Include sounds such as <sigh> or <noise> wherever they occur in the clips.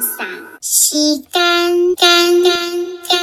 放赏，洗干干干干。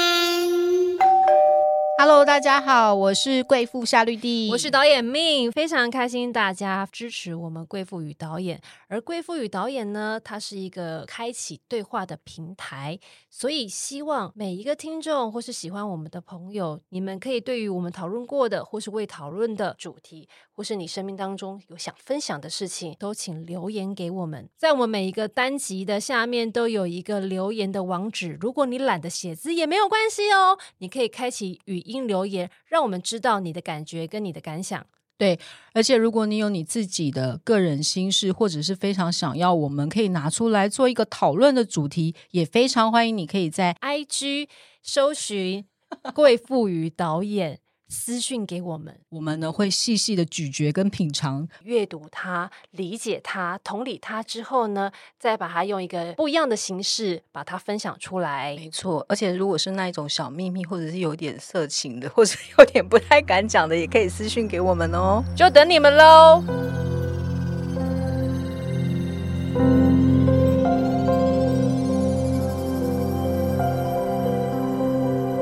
Hello，大家好，我是贵妇夏绿蒂，我是导演命，非常开心大家支持我们贵妇与导演。而贵妇与导演呢，它是一个开启对话的平台，所以希望每一个听众或是喜欢我们的朋友，你们可以对于我们讨论过的或是未讨论的主题，或是你生命当中有想分享的事情，都请留言给我们。在我们每一个单集的下面都有一个留言的网址，如果你懒得写字也没有关系哦，你可以开启语音留言，让我们知道你的感觉跟你的感想。对，而且如果你有你自己的个人心事，或者是非常想要我们可以拿出来做一个讨论的主题，也非常欢迎你可以在 IG 搜寻贵妇与导演私讯给我们，我们呢会细细的咀嚼跟品尝。阅读它、理解它、同理它之后呢，再把它用一个不一样的形式把它分享出来。没错，而且如果是那一种小秘密，或者是有点色情的，或者有点不太敢讲的，也可以私讯给我们哦。就等你们喽！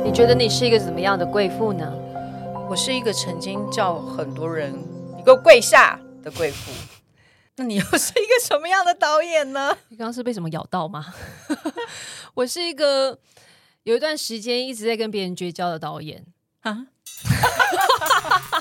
你觉得你是一个怎么样的贵妇呢？我是一个曾经叫很多人“你给我跪下”的贵妇，那你又是一个什么样的导演呢？你刚刚是被什么咬到吗？<laughs> 我是一个有一段时间一直在跟别人绝交的导演。啊，<laughs>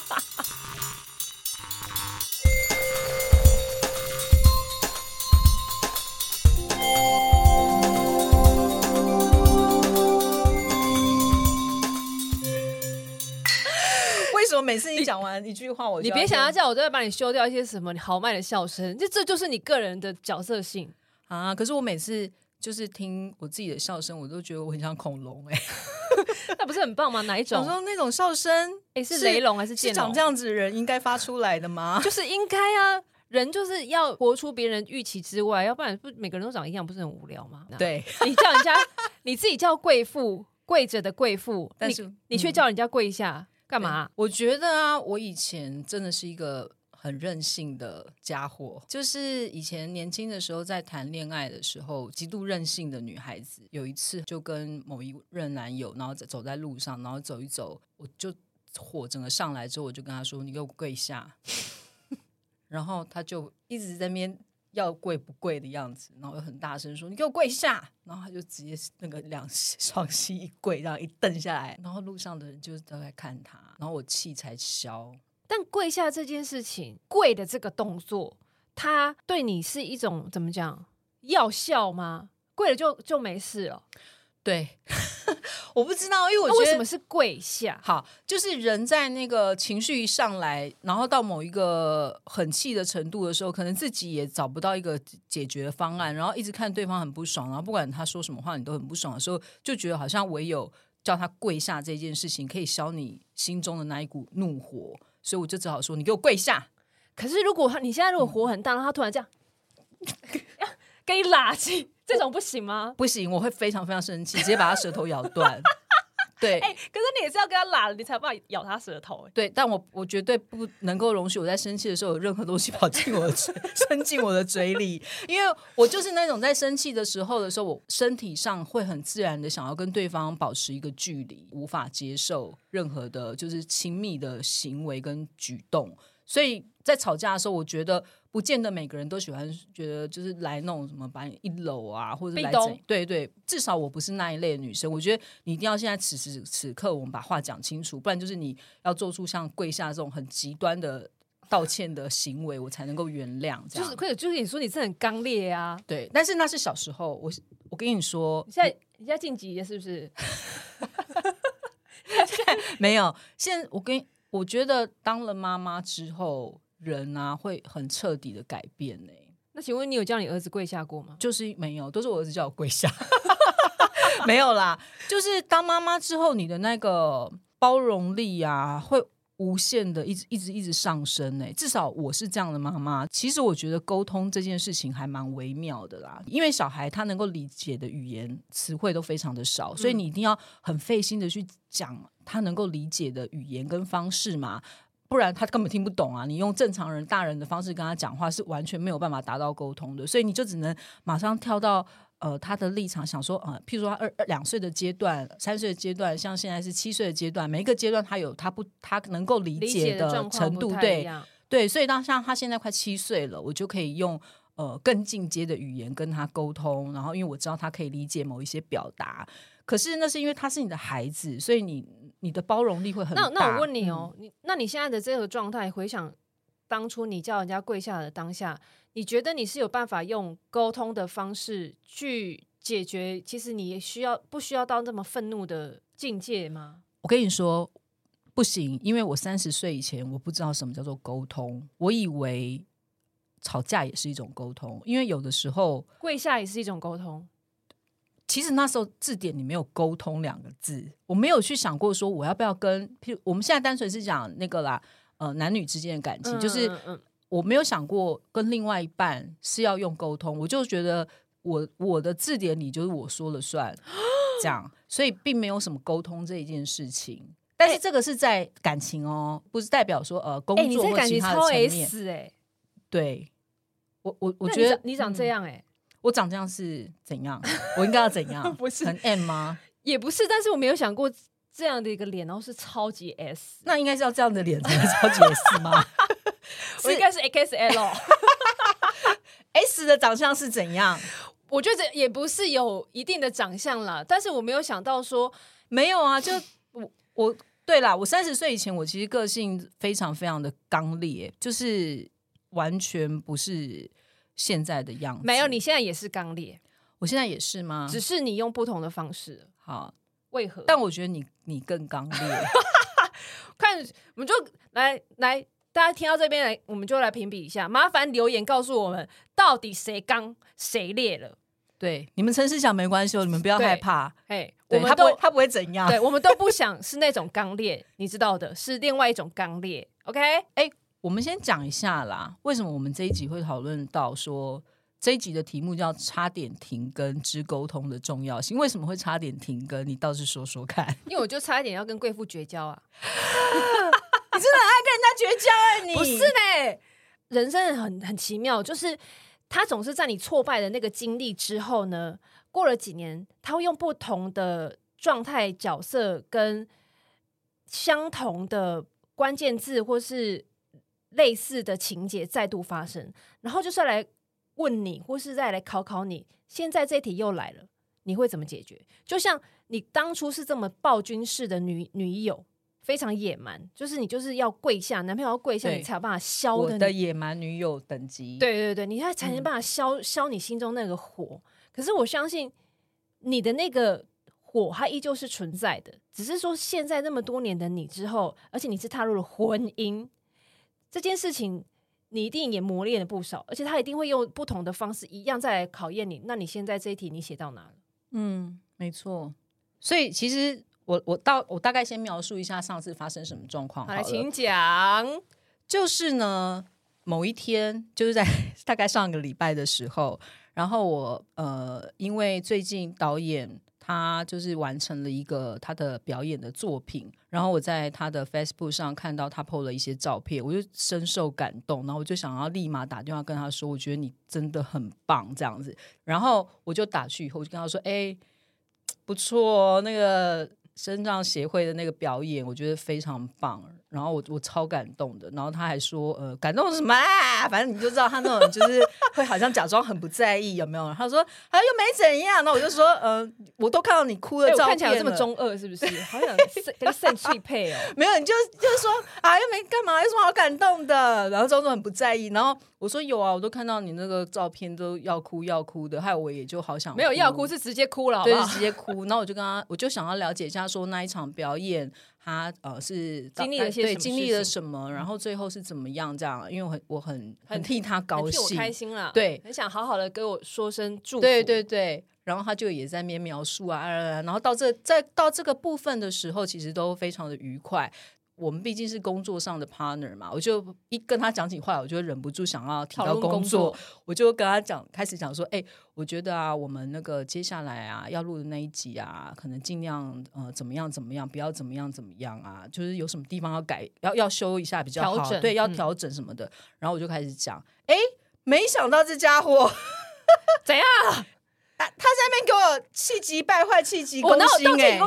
什么每次你讲完一句话，我就你别想要先叫我都要把你修掉一些什么你豪迈的笑声，这这就是你个人的角色性。啊！可是我每次就是听我自己的笑声，我都觉得我很像恐龙哎、<laughs> 那不是很棒吗？哪一种？我说那种笑声，诶是雷龙还是是剑龙？长这样子的人应该发出来的吗？就是应该啊，人就是要活出别人预期之外，要不然不每个人都长一样，不是很无聊吗？，对，你叫人家你自己叫贵妇，跪着的贵妇，你但是你却嗯叫人家跪下干嘛？我觉得啊，我以前真的是一个很任性的家伙，就是以前年轻的时候在谈恋爱的时候，极度任性的女孩子。有一次就跟某一任男友，然后走在路上，然后走一走，我就火整个上来之后，我就跟他说：“你给我跪下。”然后他就一直在那边要跪不跪的样子，然后又很大声说：“你给我跪下！”然后他就直接那个两 <laughs> 双膝一跪，这样一蹬下来，然后路上的人就都在看他，然后我气才消。但跪下这件事情，跪的这个动作，它对你是一种怎么讲药效吗？跪了就就没事了？对，<laughs> 我不知道，因为我觉得为什么是跪下？好，就是人在那个情绪一上来，然后到某一个很气的程度的时候，可能自己也找不到一个解决方案，然后一直看对方很不爽，然后不管他说什么话，你都很不爽的时候，就觉得好像唯有叫他跪下这件事情可以消你心中的那一股怒火，所以我就只好说：“你给我跪下。可是如果他你现在如果火很大，然后他突然这样 <laughs> 给你拉起，这种不行吗”？不行，我会非常非常生气，直接把他舌头咬断。对，可是你也是要跟他拉了，你才有办法咬他舌头、欸。对，但我我绝对不能够容许我在生气的时候有任何东西跑进我的嘴，伸进我的嘴里，因为我就是那种在生气的时候的时候，我身体上会很自然的想要跟对方保持一个距离，无法接受任何的就是亲密的行为跟举动，所以在吵架的时候，我觉得不见得每个人都喜欢，觉得就是来那种什么把你一搂啊，或者来对对，至少我不是那一类的女生。我觉得你一定要现在此时此刻我们把话讲清楚，不然就是你要做出像跪下这种很极端的道歉的行为，我才能够原谅。这样就是，或者就是你说你是很刚烈啊，对，但是那是小时候，我我跟你说你，现在你现在晋级了是不是？<laughs> 现在没有，现在我跟我觉得当了妈妈之后，人啊会很彻底的改变呢、那请问你有叫你儿子跪下过吗？就是没有，都是我儿子叫我跪下，<laughs> 没有啦。就是当妈妈之后，你的那个包容力啊，会无限的一直一直一直上升呢、至少我是这样的妈妈。其实我觉得沟通这件事情还蛮微妙的啦，因为小孩他能够理解的语言词汇都非常的少，所以你一定要很费心的去讲他能够理解的语言跟方式嘛。不然他根本听不懂啊！你用正常人、大人的方式跟他讲话，是完全没有办法达到沟通的，所以你就只能马上跳到呃他的立场，想说呃，譬如说他二二两岁的阶段、三岁的阶段，像现在是七岁的阶段，每一个阶段他有他不他能够理理解解的程度，对。对，所以当像他现在快七岁了，我就可以用呃更进阶的语言跟他沟通，然后因为我知道他可以理解某一些表达，可是那是因为他是你的孩子，所以你你的包容力会很大。那那我问你嗯哦，你那你现在的这个状态，回想当初你叫人家跪下的当下，你觉得你是有办法用沟通的方式去解决？其实你需要不需要到那么愤怒的境界吗？我跟你说不行，因为我三十岁以前我不知道什么叫做沟通，我以为吵架也是一种沟通，因为有的时候跪下也是一种沟通。其实那时候字典里没有“沟通”两个字，我没有去想过说我要不要跟，譬如我们现在单纯是讲那个啦，呃，男女之间的感情，就是我没有想过跟另外一半是要用沟通，我就觉得我我的字典里就是我说了算，这样，所以并没有什么沟通这一件事情。但是这个是在感情哦，不是代表说呃工作或其他层面。哎、对，我我我觉得你长这嗯样哎、我长这样是怎样？我应该要怎样？<laughs> 不是很 M 吗？也不是，但是我没有想过这样的一个脸，然后是超级 S，那应该是要这样的脸才能 <laughs> 超级 S 吗 <laughs> 我应该是 XL。<laughs> S 的长相是怎样？我觉得也不是有一定的长相啦，但是我没有想到说，没有啊，就我我对啦，我三十岁以前，我其实个性非常非常的刚烈，就是完全不是现在的样子。没有，你现在也是刚烈，我现在也是吗？只是你用不同的方式，好，为何？但我觉得你你更刚烈。<laughs> 看，我们就来来，大家听到这边来，我们就来评比一下，麻烦留言告诉我们，到底谁刚谁烈了？对，你们诚实讲没关系哦，你们不要害怕。哎，我，们都他不会他不会怎样。对，我们都不想是那种刚烈，你知道的，是另外一种刚烈。<laughs> OK，哎我们先讲一下啦，为什么我们这一集会讨论到说这一集的题目叫“差点停更之沟通的重要性”？为什么会差点停更？你倒是说说看。<laughs> 因为我就差一点要跟贵妇绝交啊！<laughs> 你真的很爱跟人家绝交啊你！不是呢，人生很很奇妙，就是他总是在你挫败的那个经历之后呢，过了几年，他会用不同的状态、角色跟相同的关键字或是类似的情节再度发生，然后就是来问你，或是再来考考你。现在这题又来了，你会怎么解决？就像你当初是这么暴君式的女女友。非常野蛮，就是你就是要跪下，男朋友要跪下，你才有办法消我的的。野蛮女友等级，，对对对，你才才能嗯办法消、消你心中那个火。可是我相信你的那个火，它依旧是存在的，只是说现在那么多年的你之后，而且你是踏入了婚姻这件事情，你一定也磨练了不少，而且他一定会用不同的方式一样再来考验你。那你现在这一题你写到哪了？嗯，没错。所以其实我我到我大概先描述一下上次发生什么状况好。来，请讲。就是呢，某一天就是在 <laughs> 大概上个礼拜的时候，然后我呃，因为最近导演他就是完成了一个他的表演的作品，然后我在他的 Facebook 上看到他 PO 了一些照片，我就深受感动，然后我就想要立马打电话跟他说，我觉得你真的很棒这样子，然后我就打去以后，我就跟他说，哎、不错，那个身障协会的那个表演，我觉得非常棒。然后我我超感动的，然后他还说，呃，感动什么啊？反正你就知道他那种就是会好像假装很不在意，有没有？他说他又没怎样，那我就说，嗯、我都看到你哭的照片看起来有这么中二，是不是？好想 <laughs> 跟肾脆配哦。<laughs> 没有，你就就是说啊，又没干嘛，有什么好感动的？然后装作很不在意。然后我说有啊，我都看到你那个照片都要哭要哭的，害我也就好想没有要哭，是直接哭了，对，直接哭。然后我就跟他，我就想要了解一下，说那一场表演他呃是经历了些什么对经历了什么，然后最后是怎么样这样？因为我很我很很很替他高很替我兴，开心了，对很想好好的跟我说声祝福。对对对，然后他就也在那边描述啊然后到这在到这个部分的时候，其实都非常的愉快。我们毕竟是工作上的 partner 嘛，我就一跟他讲起话，我就忍不住想要提到工作，我就跟他讲，开始讲说，哎、我觉得啊，我们那个接下来啊要录的那一集啊，可能尽量呃怎么样怎么样，不要怎么样怎么样啊，就是有什么地方要改，要要修一下比较好，对，要嗯调整什么的。然后我就开始讲，哎、没想到这家伙。<laughs> 怎样？<laughs> 他在那边给我气急败坏、气急攻心哎？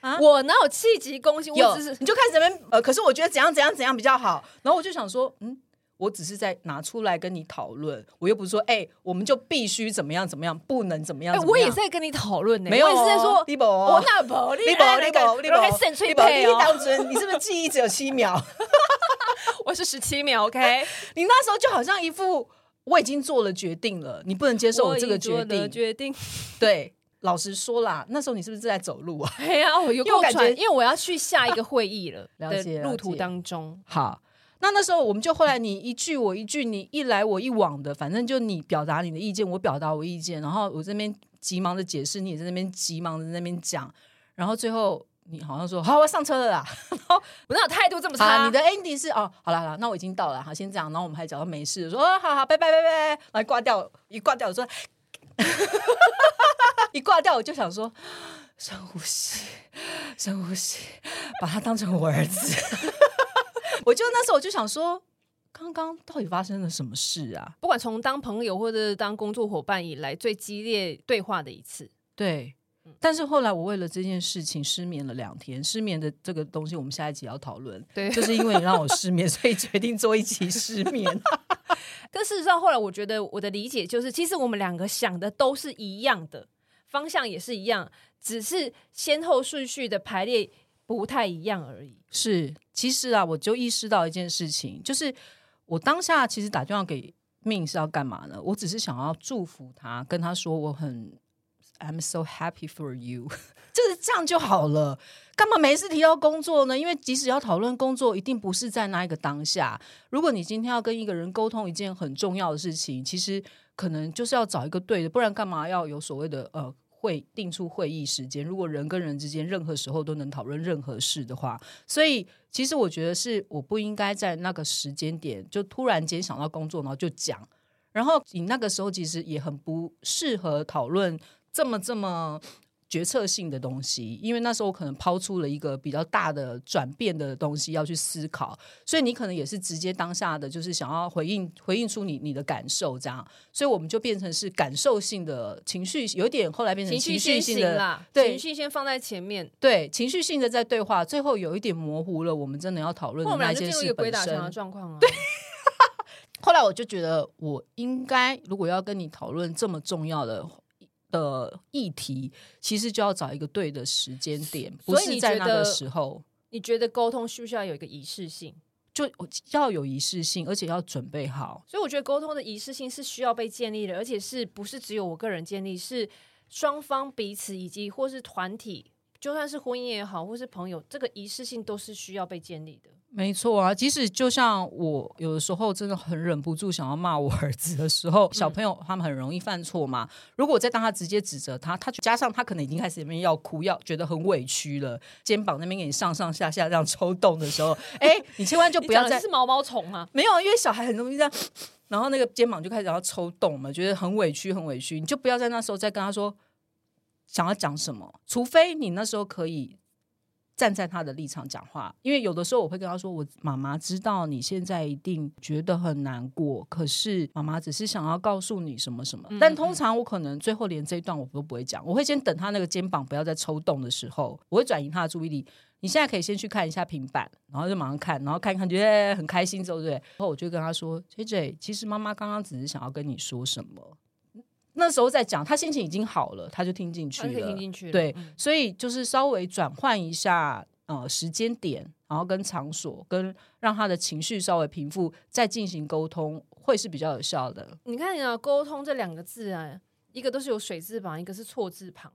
啊我哪有气急攻心？有我只是你就开始在那边呃，可是我觉得怎样怎样怎样比较好，然后我就想说，嗯。我只是在拿出来跟你讨论，我又不是说，哎、我们就必须怎么样怎么样，不能怎么样哎，怎么样。我也是在跟你讨论呢，没有哦我也是在说，你没有哦我那不，你宝，你宝，你宝，还肾吹你宝，你配哦，当真？你是不是记忆只有七秒？<laughs> 我是十七秒，OK，<laughs> 你那时候就好像一副我已经做了决定了，你不能接受我这个决定。决定。对，老实说啦，那时候你是不是在走路啊？<laughs> 哎呀，我有因为我感觉够喘，因为我要去下一个会议了 <laughs> 了解路途解当中，好，那那时候我们就后来你一句我一句，你一来我一往的，反正就你表达你的意见，我表达我意见，然后我这边急忙的解释，你也在那边急忙的在那边讲，然后最后你好像说好，我上车了啦。我哪有态度这么差？啊，你的 ending 是哦，好了好了，那我已经到了，好，先这样，然后我们还讲到没事，说哦，好好，拜拜拜拜，来挂掉，一挂掉，我说，<laughs> 一挂掉，我就想说，<gasps> 深呼吸，深呼吸，把他当成我儿子。<laughs> 我就那时候我就想说，刚刚到底发生了什么事啊？不管从当朋友或者当工作伙伴以来，最激烈对话的一次。对。但是后来我为了这件事情失眠了两天，失眠的这个东西我们下一集要讨论。对就是因为你让我失眠，<laughs> 所以决定做一期失眠。<laughs> 但事实上，后来我觉得我的理解就是，其实我们两个想的都是一样的，方向也是一样，只是先后顺序的排列不太一样而已。是，其实啊，我就意识到一件事情，就是我当下其实打电话给命是要干嘛呢？我只是想要祝福他，跟他说我很 I'm so happy for you，就 <laughs> 是这样就好了。干嘛每次提到工作呢？因为即使要讨论工作，一定不是在那一个当下。如果你今天要跟一个人沟通一件很重要的事情，其实可能就是要找一个对的，不然干嘛要有所谓的呃会定出会议时间？如果人跟人之间任何时候都能讨论任何事的话，所以其实我觉得是我不应该在那个时间点就突然间想到工作，然后就讲。然后你那个时候其实也很不适合讨论这么这么决策性的东西，因为那时候我可能抛出了一个比较大的转变的东西要去思考，所以你可能也是直接当下的就是想要回应回应出你你的感受这样，所以我们就变成是感受性的情绪，有一点后来变成情绪性的啦，对情绪先放在前面，对情绪性的在对话，最后有一点模糊了我们真的要讨论的那件事本身。状况啊。对，<laughs> 后来我就觉得，我应该如果要跟你讨论这么重要的的议题，其实就要找一个对的时间点，不是在那个得时候。你觉得沟通需不需要有一个仪式性？就要有仪式性，而且要准备好。所以我觉得沟通的仪式性是需要被建立的，而且是不是只有我个人建立，是双方彼此以及或是团体，就算是婚姻也好，或是朋友，这个仪式性都是需要被建立的。没错啊，即使就像我有的时候真的很忍不住想要骂我儿子的时候，小朋友他们很容易犯错嘛。如果我再当他直接指责他，他就加上他可能已经开始那边要哭，要觉得很委屈了，肩膀那边给你上上下下这样抽动的时候，哎，你千万就 <laughs> 不要再是毛毛虫啊！没有，因为小孩很容易这样，然后那个肩膀就开始要抽动嘛，觉得很委屈，很委屈。你就不要在那时候再跟他说想要讲什么，除非你那时候可以站在他的立场讲话。因为有的时候我会跟他说：“我妈妈知道你现在一定觉得很难过，可是妈妈只是想要告诉你什么什么。但通常我可能最后连这一段我都不会讲，我会先等他那个肩膀不要再抽动的时候，我会转移他的注意力。你现在可以先去看一下平板，然后就马上看，然后看一看，觉得很开心之后，对不对？然后我就跟他说：“J J，其实妈妈刚刚只是想要跟你说什么。”那时候在讲，他心情已经好了，他就听进去了。听进去了。对，嗯所以就是稍微转换一下呃时间点，然后跟场所，跟让他的情绪稍微平复，再进行沟通，会是比较有效的。你看啊，沟通这两个字啊，一个都是有水字旁，一个是错字旁。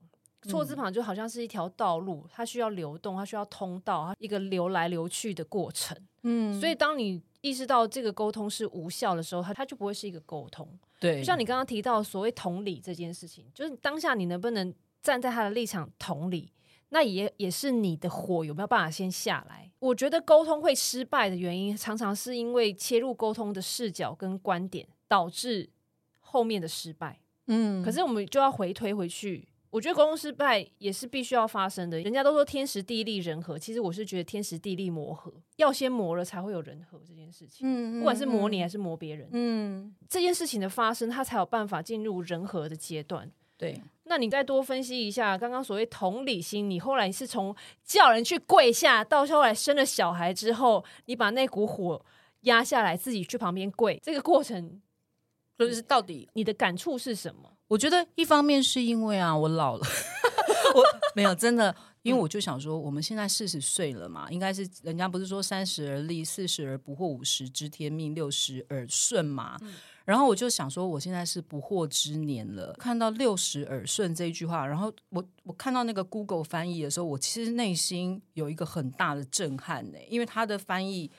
错字旁就好像是一条道路，它需要流动，它需要通道，它一个流来流去的过程。嗯，所以当你意识到这个沟通是无效的时候，它它就不会是一个沟通。对，就像你刚刚提到所谓同理这件事情，就是当下你能不能站在他的立场同理，那也也是你的火有没有办法先下来。我觉得沟通会失败的原因，常常是因为切入沟通的视角跟观点，导致后面的失败。嗯，可是我们就要回推回去。我觉得沟通失败也是必须要发生的。人家都说天时地利人和，其实我是觉得天时地利磨合，要先磨了才会有人和这件事情。嗯，不管是磨你还是是磨别人，嗯，这件事情的发生，它才有办法进入人和的阶段。对，那你再多分析一下，刚刚所谓同理心，你后来是从叫人去跪下，到后来生了小孩之后，你把那股火压下来，自己去旁边跪，这个过程就是到底你的感触是什么？我觉得一方面是因为啊，我老了，我没有真的，因为我就想说，我们现在四十岁了嘛，应该是人家不是说三十而立，四十而不惑，五十知天命，六十而顺嘛。然后我就想说，我现在是不惑之年了。看到六十耳顺这一句话，然后我我看到那个 Google 翻译的时候，我其实内心有一个很大的震撼呢，因为它的翻译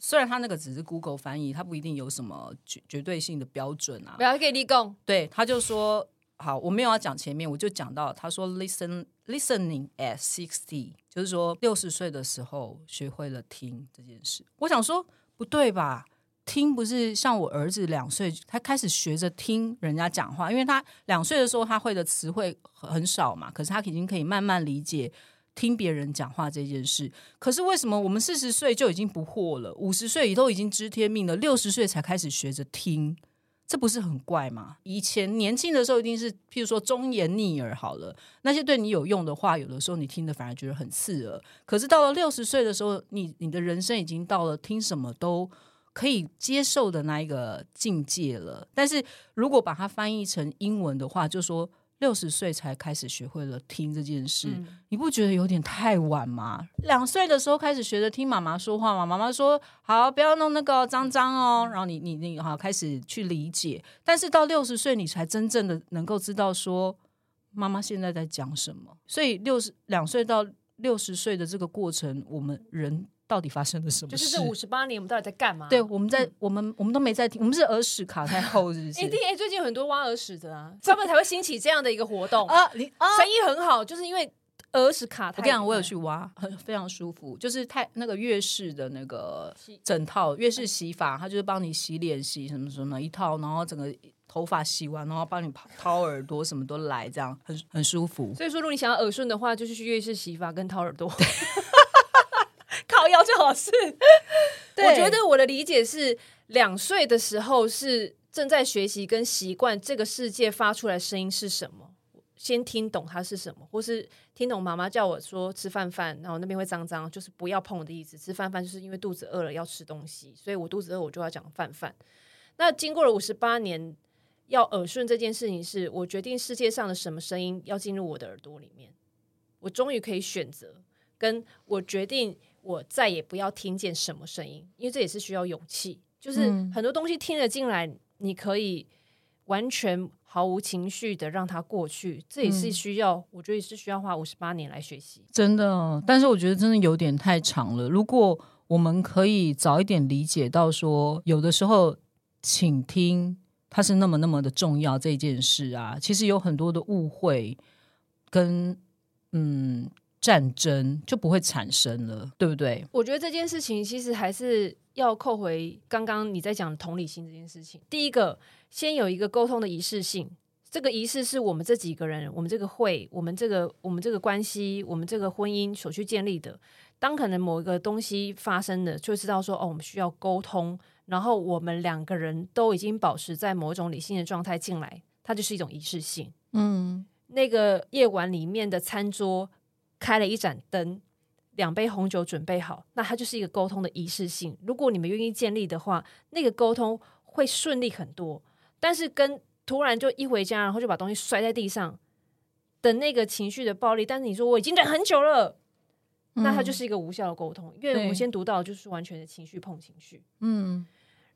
虽然它那个只是 Google 翻译，它不一定有什么绝绝对性的标准啊不。要给立功，对，他就说好，我没有要讲前面，我就讲到他说 listen listening at sixty，就是说六十岁的时候学会了听这件事。我想说不对吧？听不是像我儿子两岁，他开始学着听人家讲话，因为他两岁的时候他会的词汇很很少嘛，可是他已经可以慢慢理解听别人讲话这件事。可是为什么我们四十岁就已经不惑了，五十岁都已经知天命了，六十岁才开始学着听？这不是很怪吗？以前年轻的时候一定是，譬如说忠言逆耳好了，那些对你有用的话，有的时候你听的反而觉得很刺耳。可是到了六十岁的时候，你你的人生已经到了听什么都可以接受的那一个境界了。但是如果把它翻译成英文的话，就说六十岁才开始学会了听这件事，你不觉得有点太晚吗？两岁的时候开始学着听妈妈说话嘛，妈妈说好不要弄那个脏脏哦，然后你你你好开始去理解，但是到六十岁你才真正的能够知道说妈妈现在在讲什么。所以六十两岁到六十岁的这个过程，我们人到底发生了什么事？就是这五十八年我们到底在干嘛？对，我们在、我们我们都没在听，我们是耳屎卡太厚，是不是？一定哎，最近有很多挖耳屎的啊，他们才会兴起这样的一个活动，啊，你啊，生意很好，就是因为耳屎卡。我跟你讲，我有去挖，很非常舒服，就是太那个粤式的那个整套粤式洗法，它就是帮你洗脸、洗什么什么一套，然后整个头发洗完，然后帮你掏耳朵，什么都来，这样很很舒服。所以说，如果你想要耳顺的话，就是去粤式洗发跟掏耳朵，<laughs> 是。<laughs> 我觉得我的理解是，两岁的时候是正在学习跟习惯这个世界发出来声音是什么，先听懂它是什么，或是听懂妈妈叫我说吃饭饭，然后那边会脏脏，就是不要碰我的意思。吃饭饭就是因为肚子饿了要吃东西，所以我肚子饿我就要讲饭饭。那经过了五十八年，要耳顺这件事情是，我决定世界上的什么声音要进入我的耳朵里面，我终于可以选择，跟我决定我再也不要听见什么声音，因为这也是需要勇气。就是嗯很多东西听了进来，你可以完全毫无情绪的让它过去，这也是需要，我觉得也是需要花五十八年来学习。真的，但是我觉得真的有点太长了。如果我们可以早一点理解到说，有的时候倾听它是那么那么的重要这件事啊，其实有很多的误会跟嗯战争就不会产生了，对不对？我觉得这件事情其实还是要扣回刚刚你在讲同理心这件事情。第一个，先有一个沟通的仪式性，这个仪式是我们这几个人、我们这个会、我们这个、我们这个关系、我们这个婚姻所去建立的。当可能某一个东西发生了，就知道说哦，我们需要沟通，然后我们两个人都已经保持在某种理性的状态进来，它就是一种仪式性。嗯，那个夜晚里面的餐桌开了一盏灯，两杯红酒准备好，那它就是一个沟通的仪式性。如果你们愿意建立的话，那个沟通会顺利很多。但是跟突然就一回家，然后就把东西摔在地上的那个情绪的暴力，但是你说我已经忍很久了，<laughs> 那它就是一个无效的沟通，因为我们先读到的就是完全的情绪碰情绪。嗯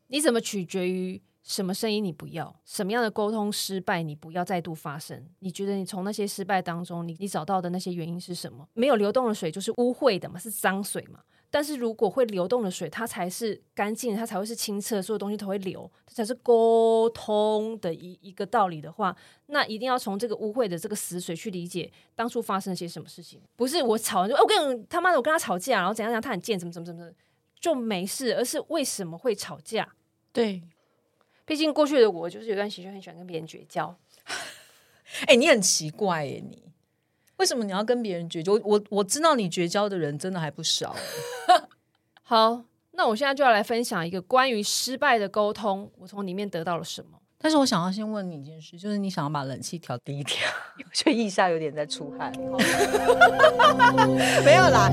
你怎么取决于什么声音你不要，什么样的沟通失败你不要再度发生？你觉得你从那些失败当中，你你找到的那些原因是什么？没有流动的水就是污秽的嘛，是脏水嘛。但是如果会流动的水，它才是干净，它才会是清澈，所有东西都会流，这才是沟通的一一个道理的话，那一定要从这个污秽的这个死水去理解当初发生了些什么事情。不是我吵就、哦我跟你他妈的我跟他吵架，然后怎样怎样，他很贱，怎么怎么怎么怎么就没事，而是为什么会吵架？对。毕竟过去的我就是有段时间很喜欢跟别人绝交，<laughs> 哎、你很奇怪耶，你为什么你要跟别人绝交？我我我知道你绝交的人真的还不少。<laughs> 好，那我现在就要来分享一个关于失败的沟通，我从里面得到了什么。但是我想要先问你一件事，就是你想要把冷气调低一点，<laughs> 我觉得腋下有点在出汗。没有啦，